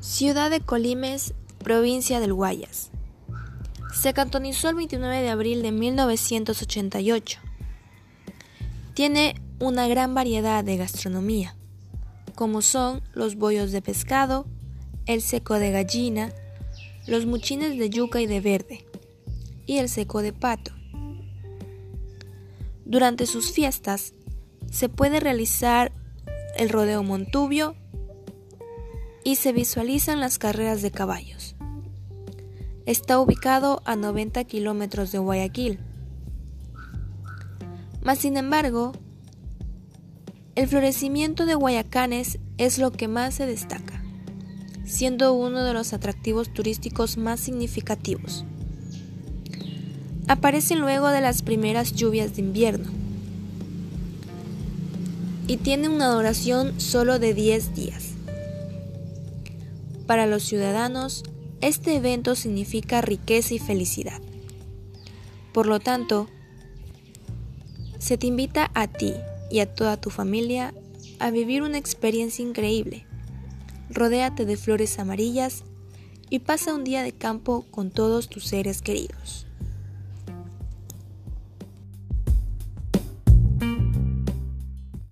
Ciudad de Colimes, provincia del Guayas. Se cantonizó el 29 de abril de 1988. Tiene una gran variedad de gastronomía, como son los bollos de pescado, el seco de gallina, los muchines de yuca y de verde, y el seco de pato. Durante sus fiestas se puede realizar el rodeo montubio y se visualizan las carreras de caballos. Está ubicado a 90 kilómetros de Guayaquil. Mas, sin embargo, el florecimiento de Guayacanes es lo que más se destaca, siendo uno de los atractivos turísticos más significativos. Aparecen luego de las primeras lluvias de invierno y tiene una duración solo de 10 días. Para los ciudadanos, este evento significa riqueza y felicidad. Por lo tanto, se te invita a ti y a toda tu familia a vivir una experiencia increíble. Rodéate de flores amarillas y pasa un día de campo con todos tus seres queridos.